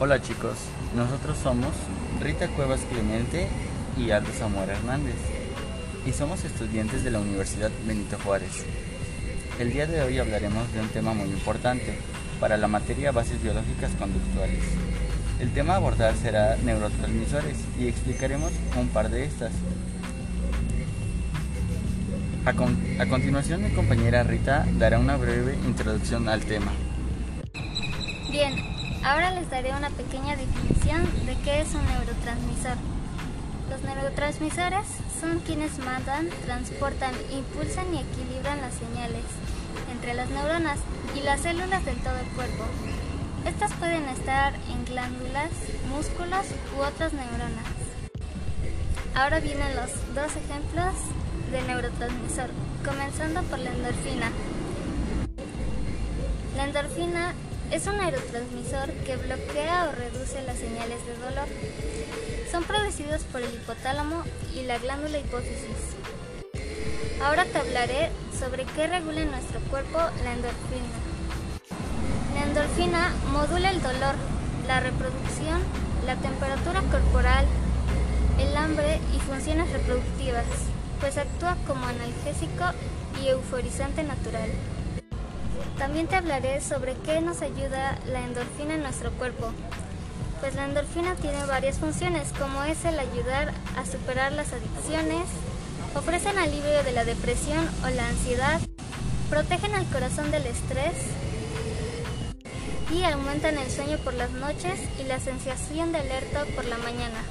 Hola chicos, nosotros somos Rita Cuevas Clemente y Aldo Zamora Hernández y somos estudiantes de la Universidad Benito Juárez. El día de hoy hablaremos de un tema muy importante para la materia Bases Biológicas Conductuales. El tema a abordar será neurotransmisores y explicaremos un par de estas. A, con- a continuación mi compañera Rita dará una breve introducción al tema. Bien, ahora les daré una pequeña definición de qué es un neurotransmisor. Los neurotransmisores son quienes mandan, transportan, impulsan y equilibran las señales entre las neuronas y las células del todo el cuerpo. Estas pueden estar en glándulas, músculos u otras neuronas. Ahora vienen los dos ejemplos de neurotransmisor, comenzando por la endorfina. La endorfina es un neurotransmisor que bloquea o reduce las señales de dolor. Son producidos por el hipotálamo y la glándula hipófisis. Ahora te hablaré sobre qué regula en nuestro cuerpo la endorfina. La endorfina modula el dolor, la reproducción, la temperatura corporal, el hambre y funciones reproductivas, pues actúa como analgésico y euforizante natural. También te hablaré sobre qué nos ayuda la endorfina en nuestro cuerpo. Pues la endorfina tiene varias funciones, como es el ayudar a superar las adicciones, ofrecen alivio de la depresión o la ansiedad, protegen al corazón del estrés y aumentan el sueño por las noches y la sensación de alerta por la mañana.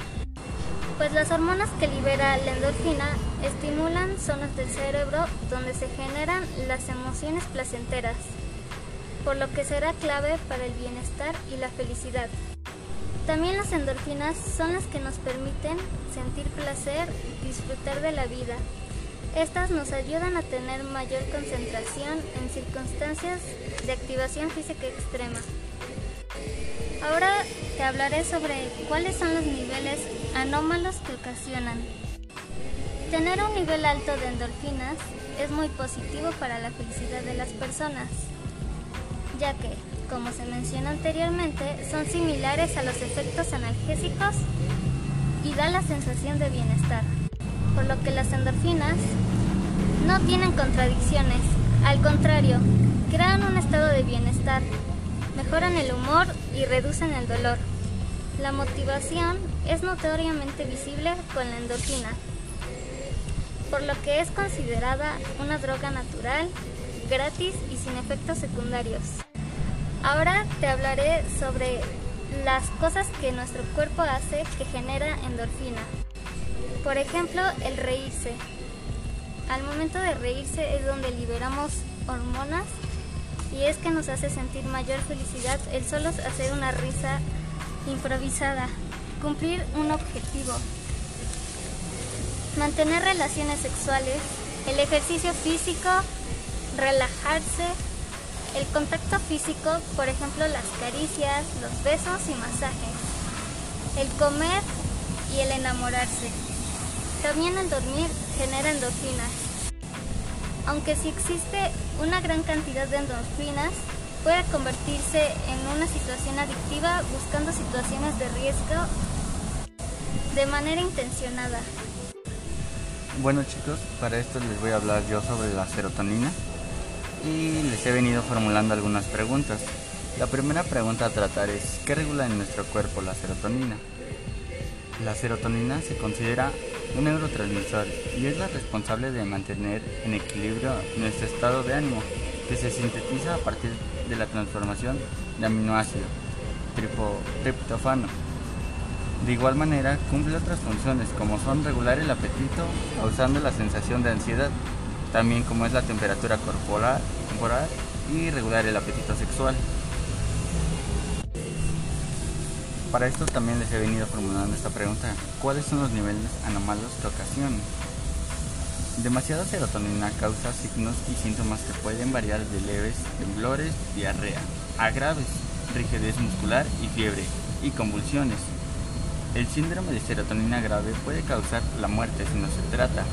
Pues las hormonas que libera la endorfina estimulan zonas del cerebro donde se generan las emociones placenteras, por lo que será clave para el bienestar y la felicidad. También las endorfinas son las que nos permiten sentir placer disfrutar de la vida. Estas nos ayudan a tener mayor concentración en circunstancias de activación física extrema. Ahora te hablaré sobre cuáles son los niveles anómalos que ocasionan. Tener un nivel alto de endorfinas es muy positivo para la felicidad de las personas, ya que, como se mencionó anteriormente, son similares a los efectos analgésicos y da la sensación de bienestar, por lo que las endorfinas no tienen contradicciones, al contrario, crean un estado de bienestar, mejoran el humor y reducen el dolor. La motivación es notoriamente visible con la endorfina, por lo que es considerada una droga natural, gratis y sin efectos secundarios. Ahora te hablaré sobre las cosas que nuestro cuerpo hace que genera endorfina. Por ejemplo, el reírse. Al momento de reírse es donde liberamos hormonas y es que nos hace sentir mayor felicidad el solo hacer una risa improvisada, cumplir un objetivo, mantener relaciones sexuales, el ejercicio físico, relajarse, el contacto físico, por ejemplo las caricias, los besos y masajes, el comer y el enamorarse. También el dormir genera endorfinas. Aunque si existe una gran cantidad de endorfinas, puede convertirse en una situación adictiva buscando situaciones de riesgo de manera intencionada. Bueno chicos, para esto les voy a hablar yo sobre la serotonina y les he venido formulando algunas preguntas. La primera pregunta a tratar es, ¿qué regula en nuestro cuerpo la serotonina? La serotonina se considera un neurotransmisor y es la responsable de mantener en equilibrio nuestro estado de ánimo, que se sintetiza a partir de la transformación de aminoácido, triptofano. De igual manera, cumple otras funciones como son regular el apetito, causando la sensación de ansiedad, también como es la temperatura corporal, corporal y regular el apetito sexual. Para esto también les he venido formulando esta pregunta, ¿cuáles son los niveles anómalos que ocasionan? Demasiada serotonina causa signos y síntomas que pueden variar de leves temblores, diarrea, a graves, rigidez muscular y fiebre, y convulsiones. El síndrome de serotonina grave puede causar la muerte si no se trata.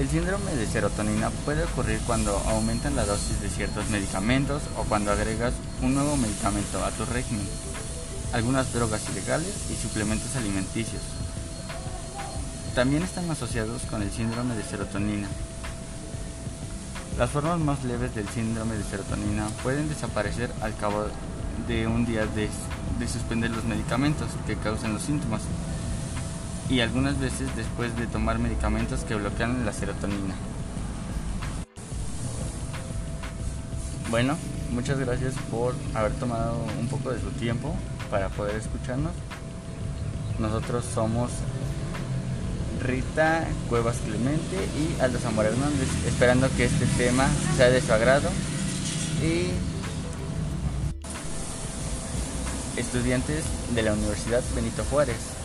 El síndrome de serotonina puede ocurrir cuando aumentan la dosis de ciertos medicamentos o cuando agregas un nuevo medicamento a tu régimen, algunas drogas ilegales y suplementos alimenticios. También están asociados con el síndrome de serotonina. Las formas más leves del síndrome de serotonina pueden desaparecer al cabo de un día de, de suspender los medicamentos que causan los síntomas y algunas veces después de tomar medicamentos que bloquean la serotonina. Bueno, muchas gracias por haber tomado un poco de su tiempo para poder escucharnos. Nosotros somos Rita Cuevas Clemente y Aldo Zamora Hernández, esperando que este tema sea de su agrado y estudiantes de la Universidad Benito Juárez.